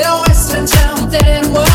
The Western town, and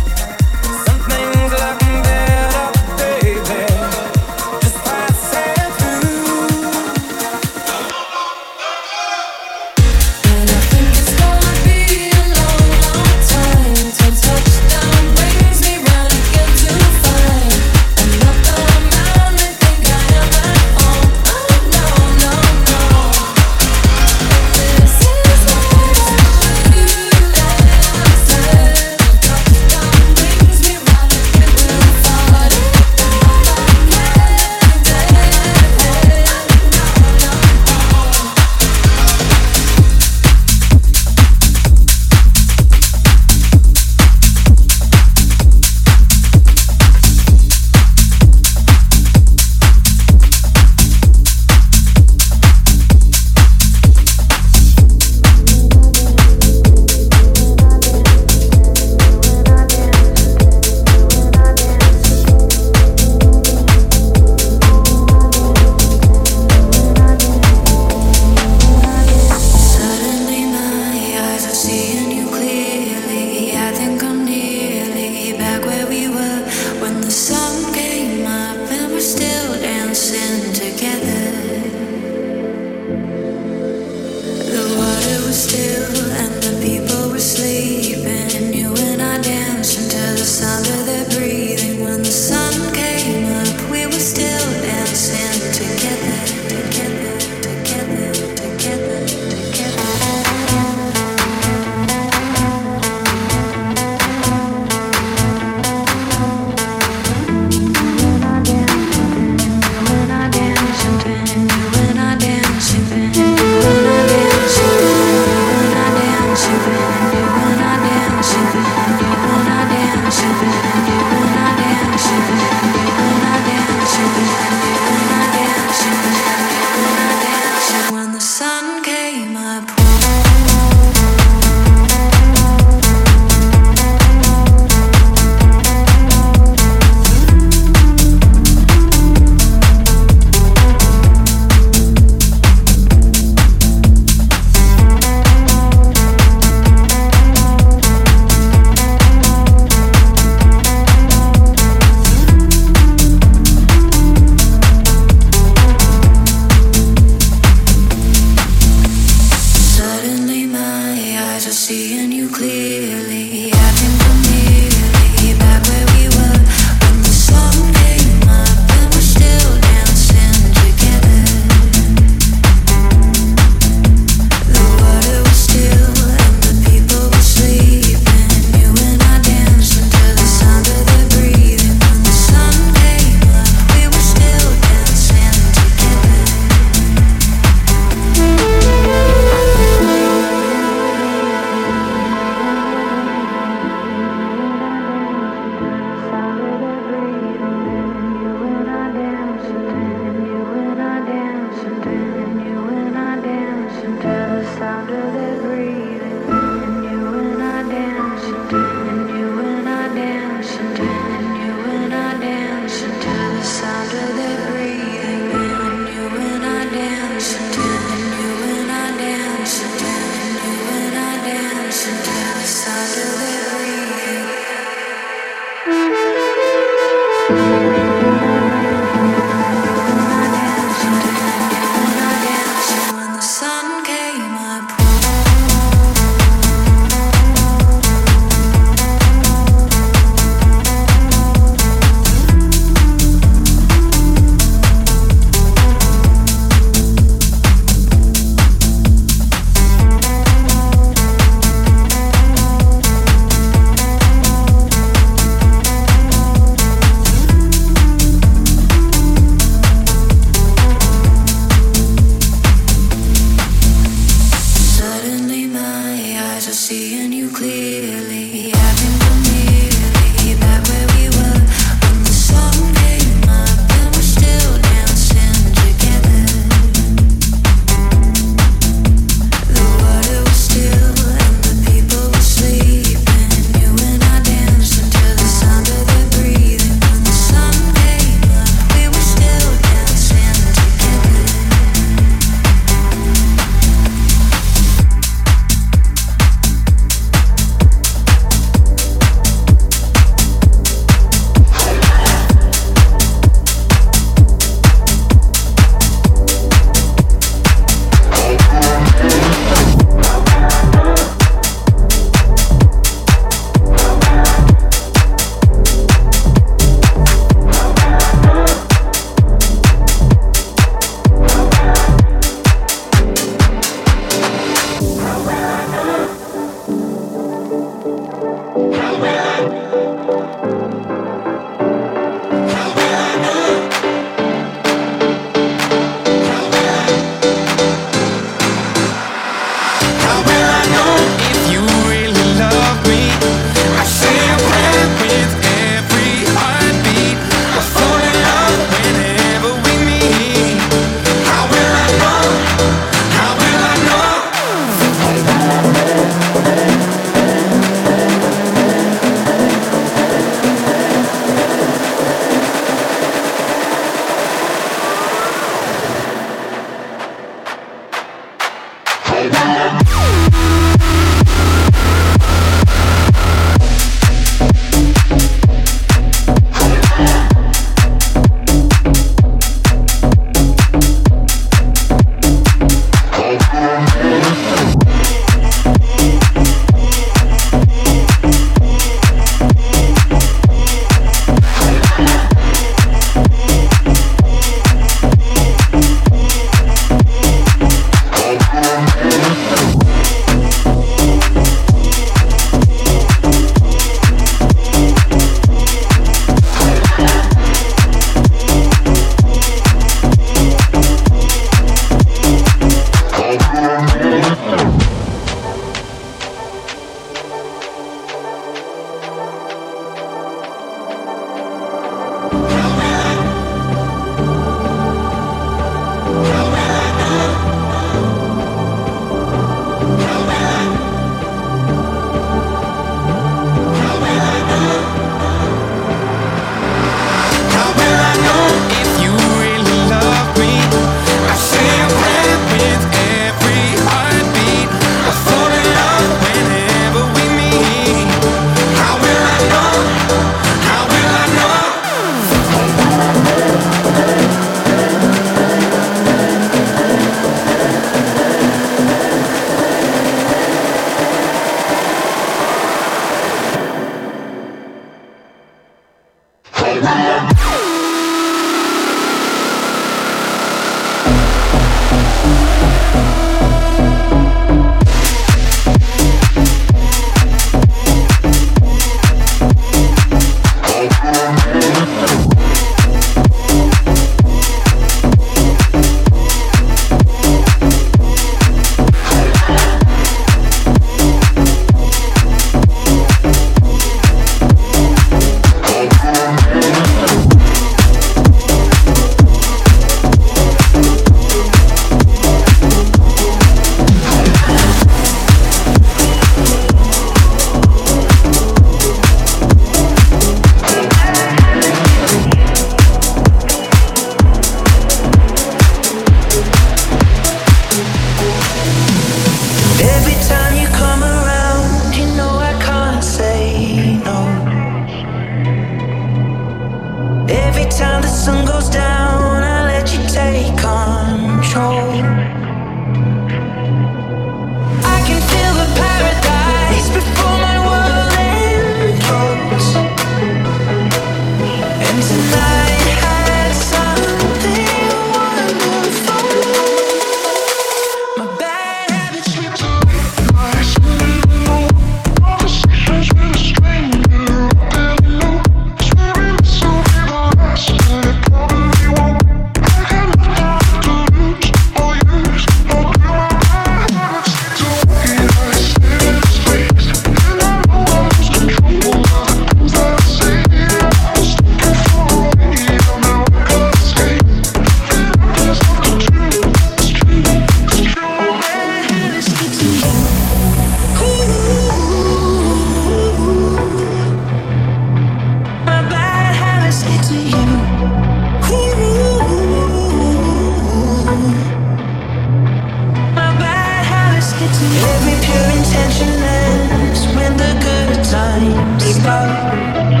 sky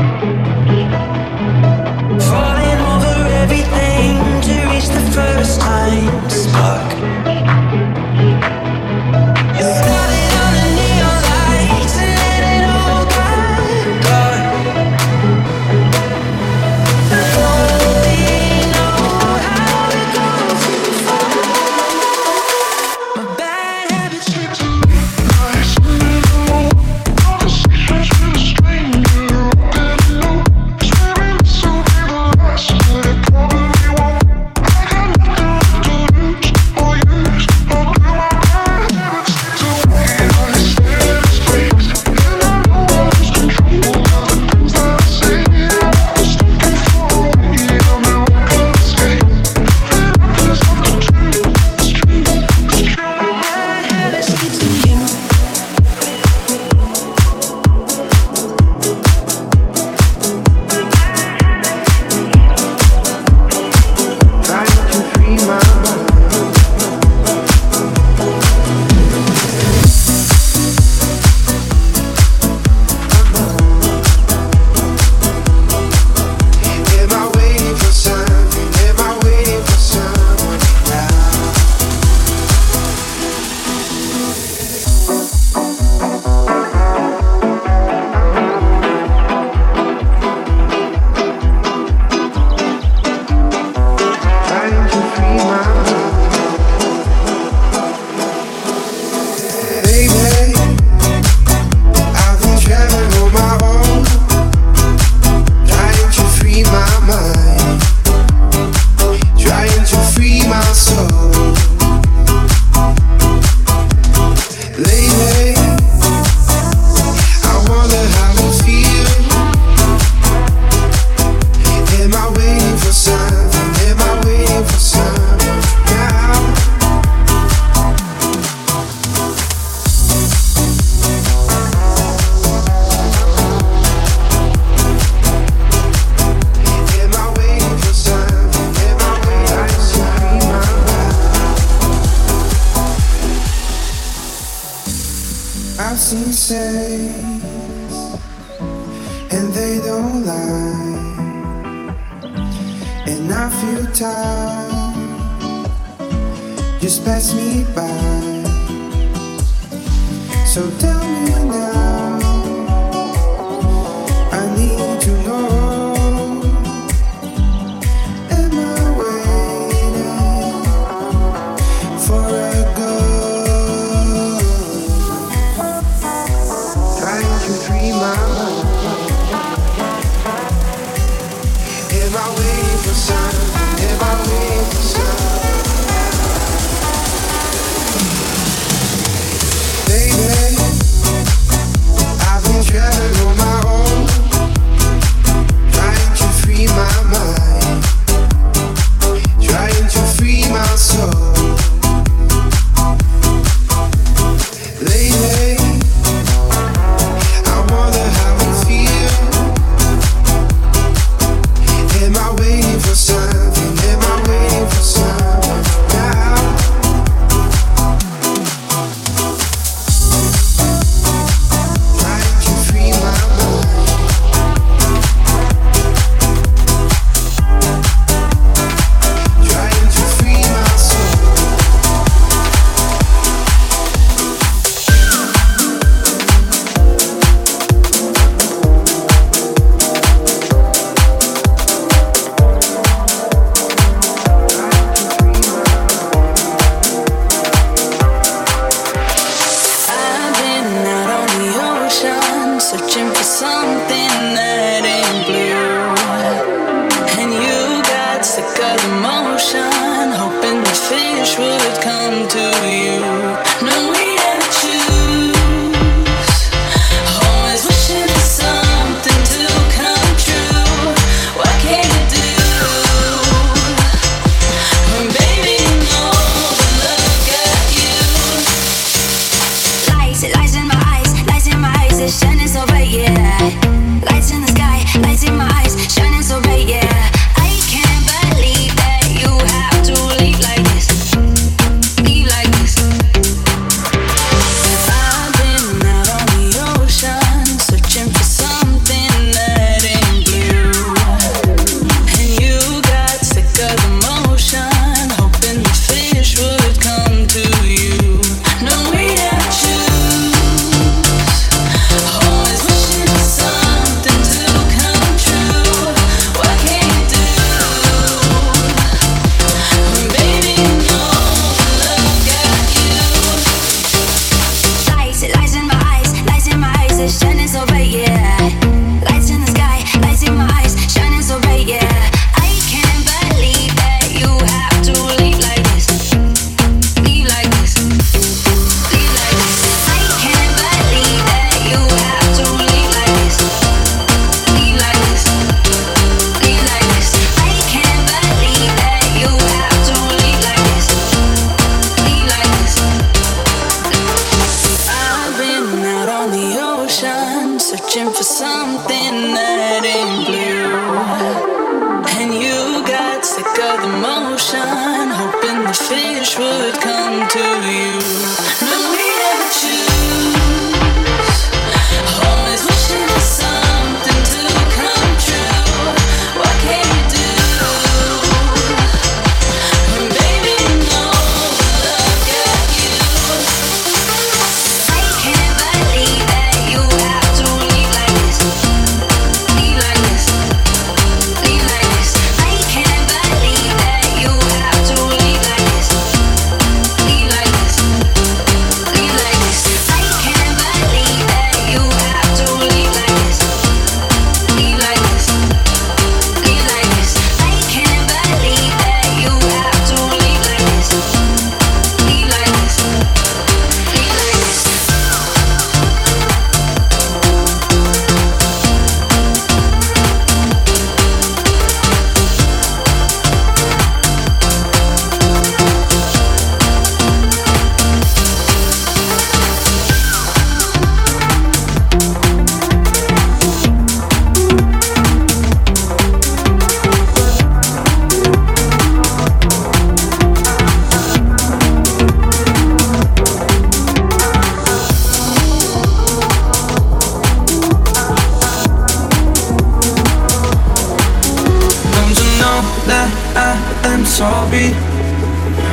sorry.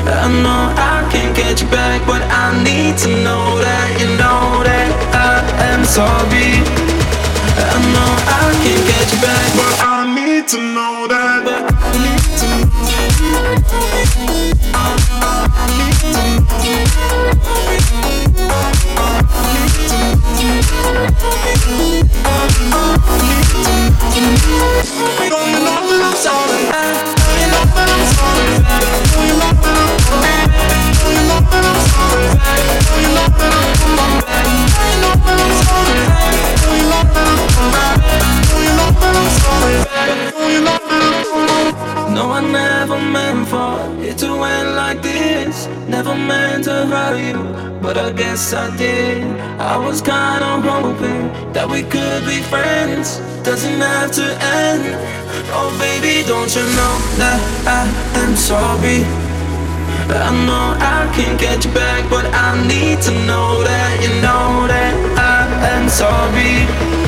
I know I can't get you back, but I need to know that you know that I am sorry. I know I can't get you back, but I need to know that. But I need to. I, I, I No, I never meant for it to end like this. Never meant to hurt you, but I guess I did. I was kinda hoping that we could be friends. Doesn't have to end. Oh, baby, don't you know that I am sorry? I know I can get you back, but I need to know that you know that I am sorry.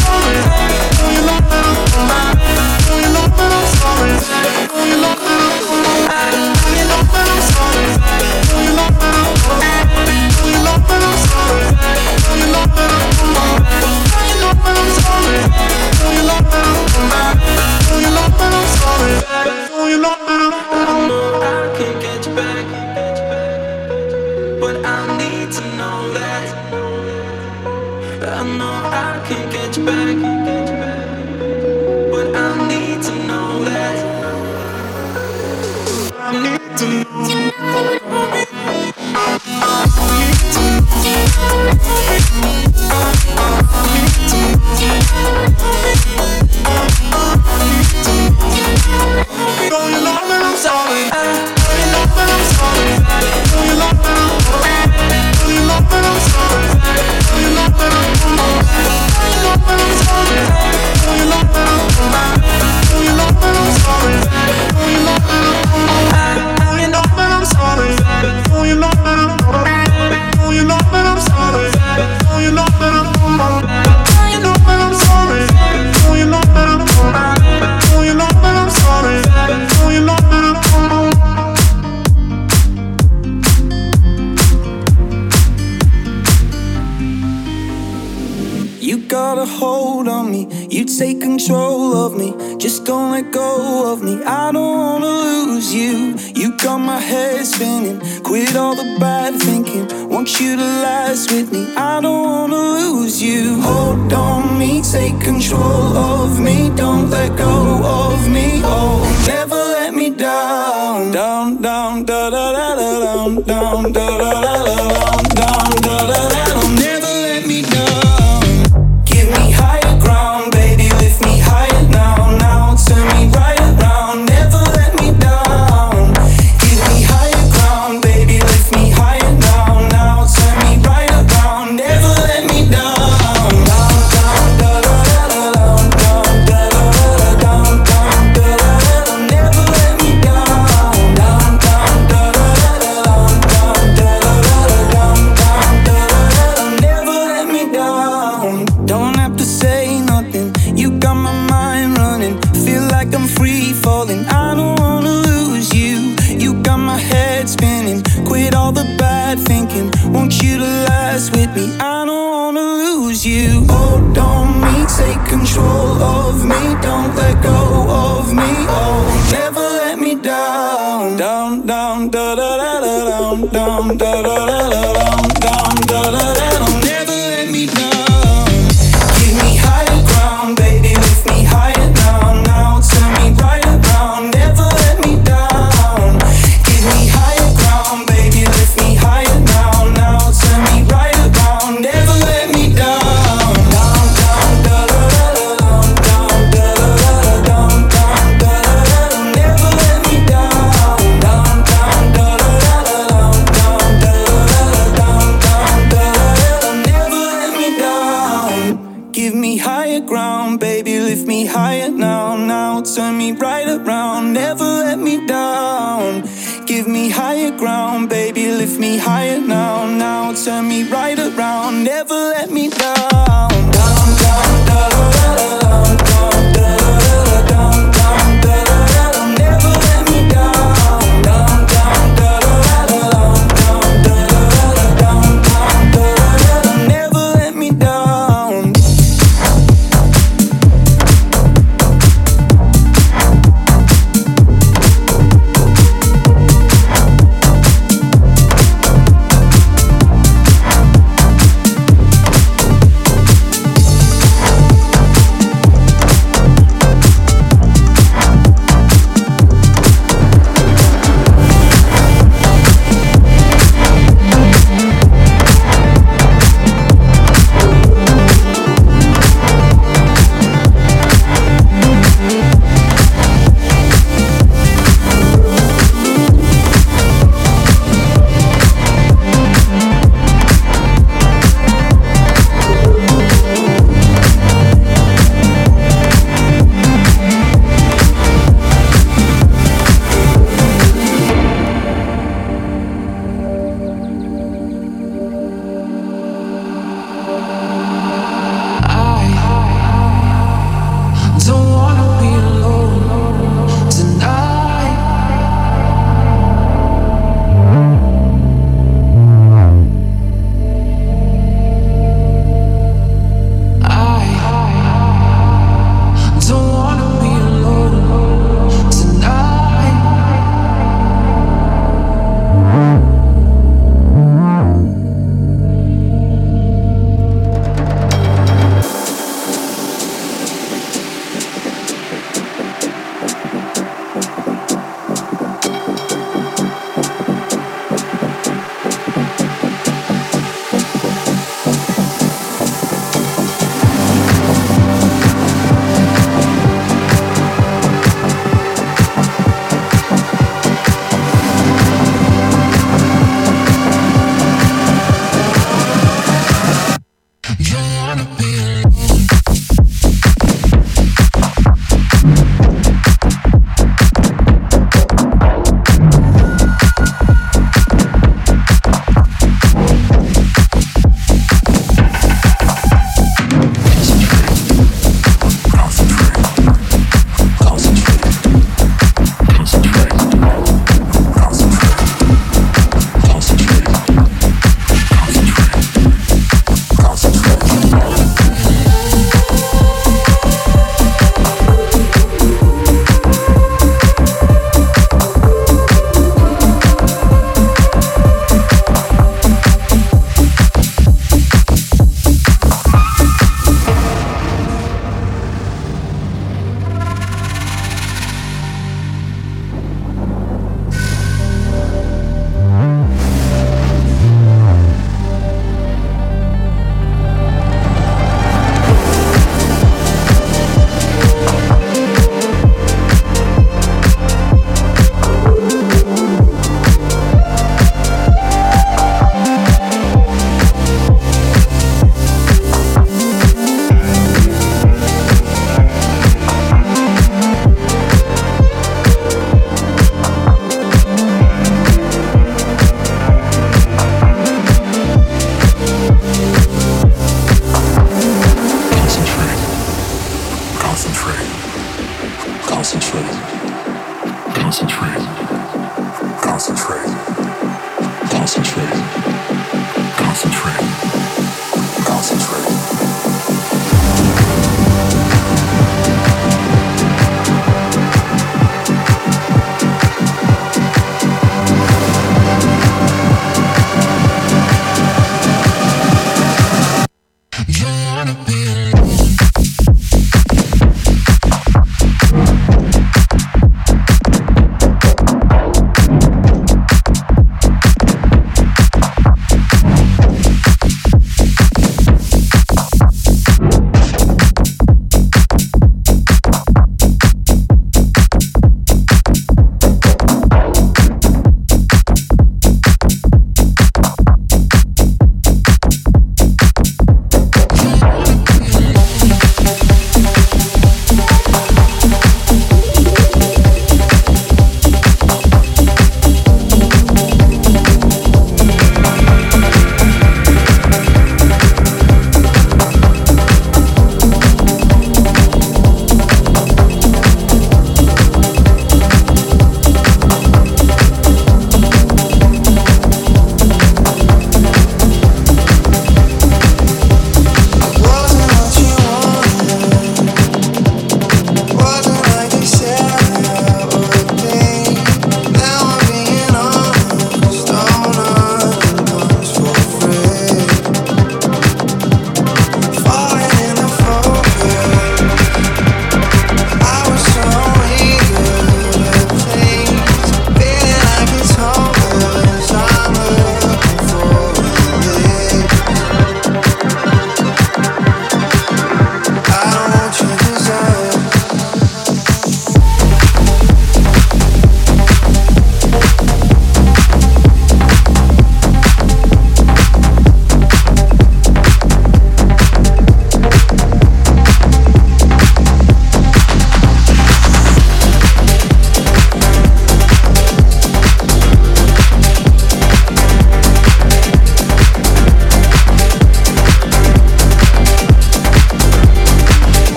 Love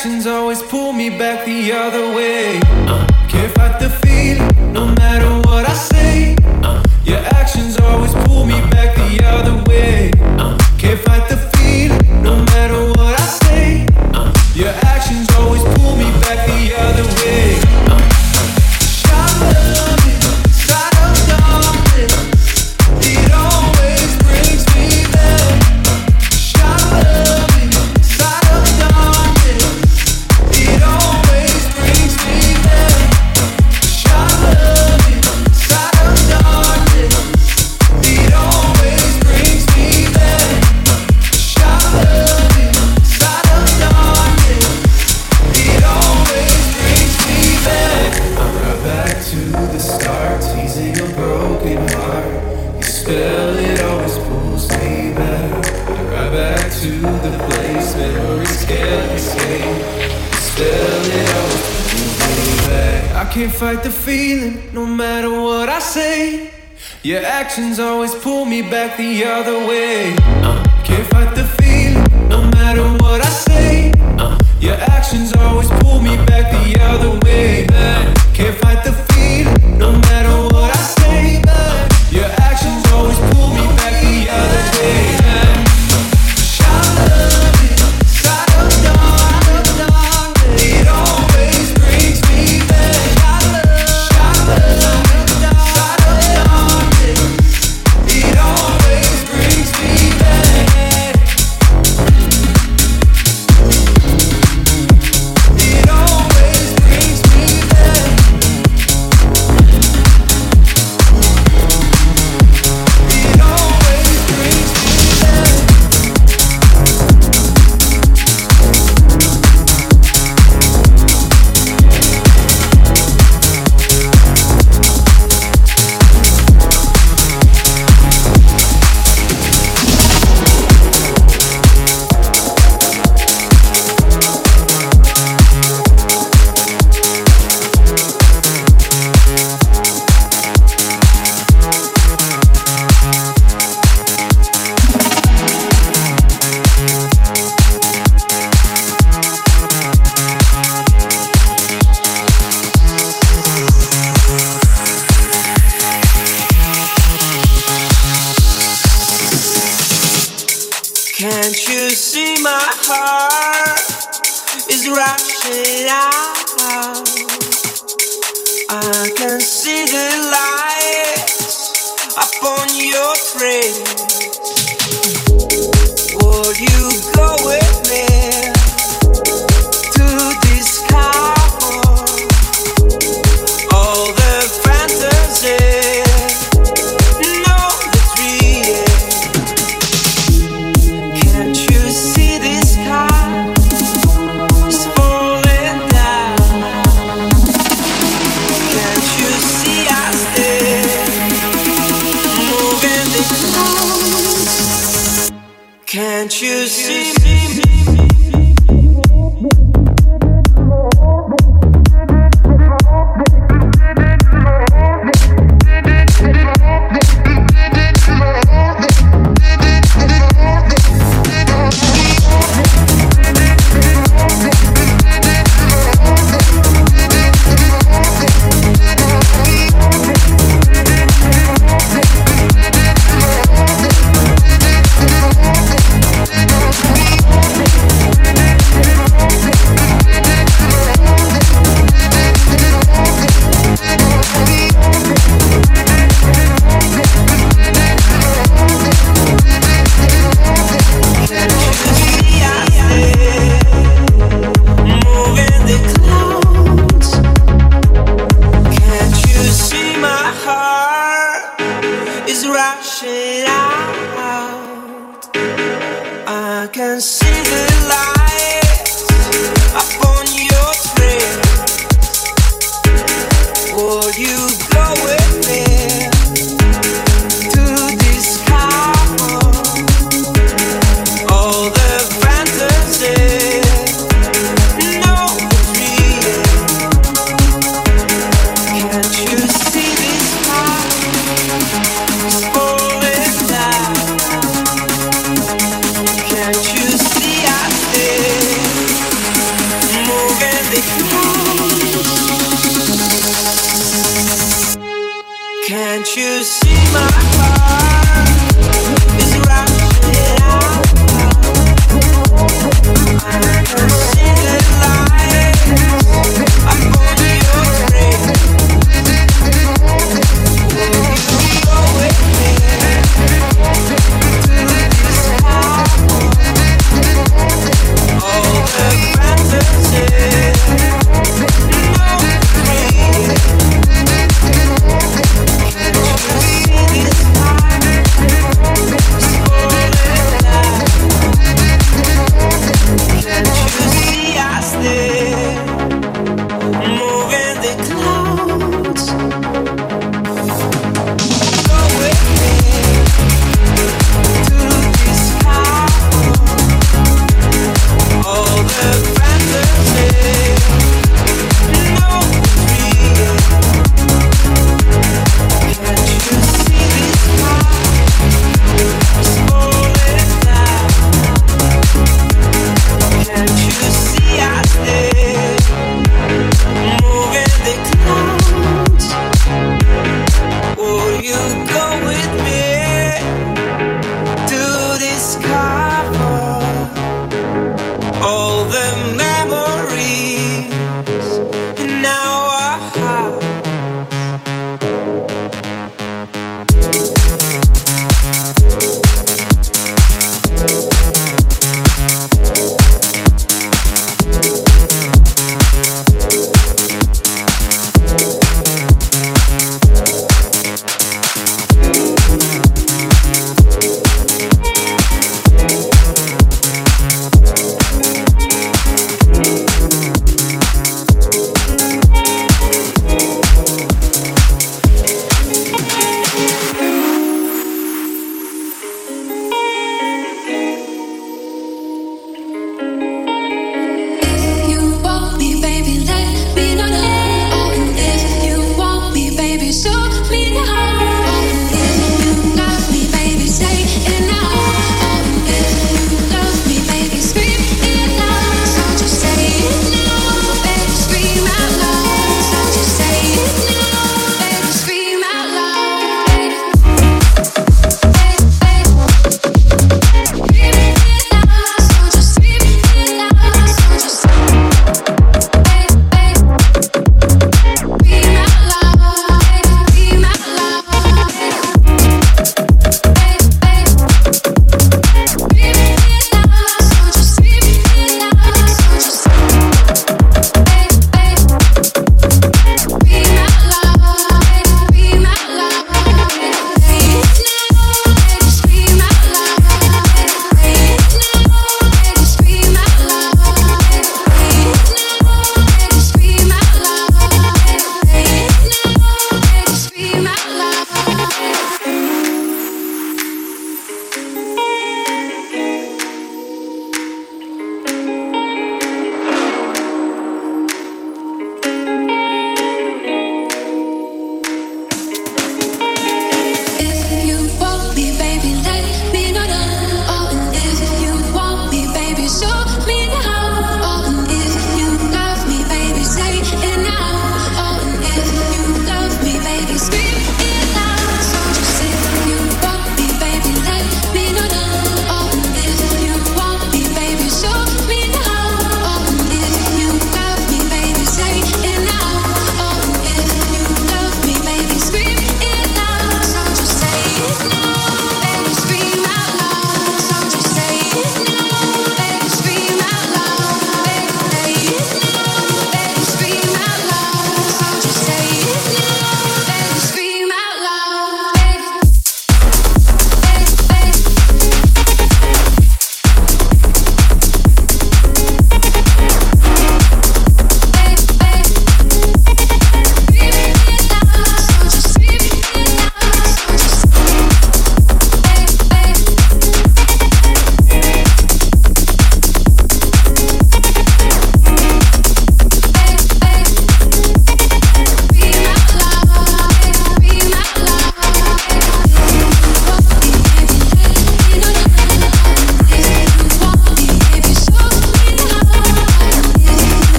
actions always 轻松。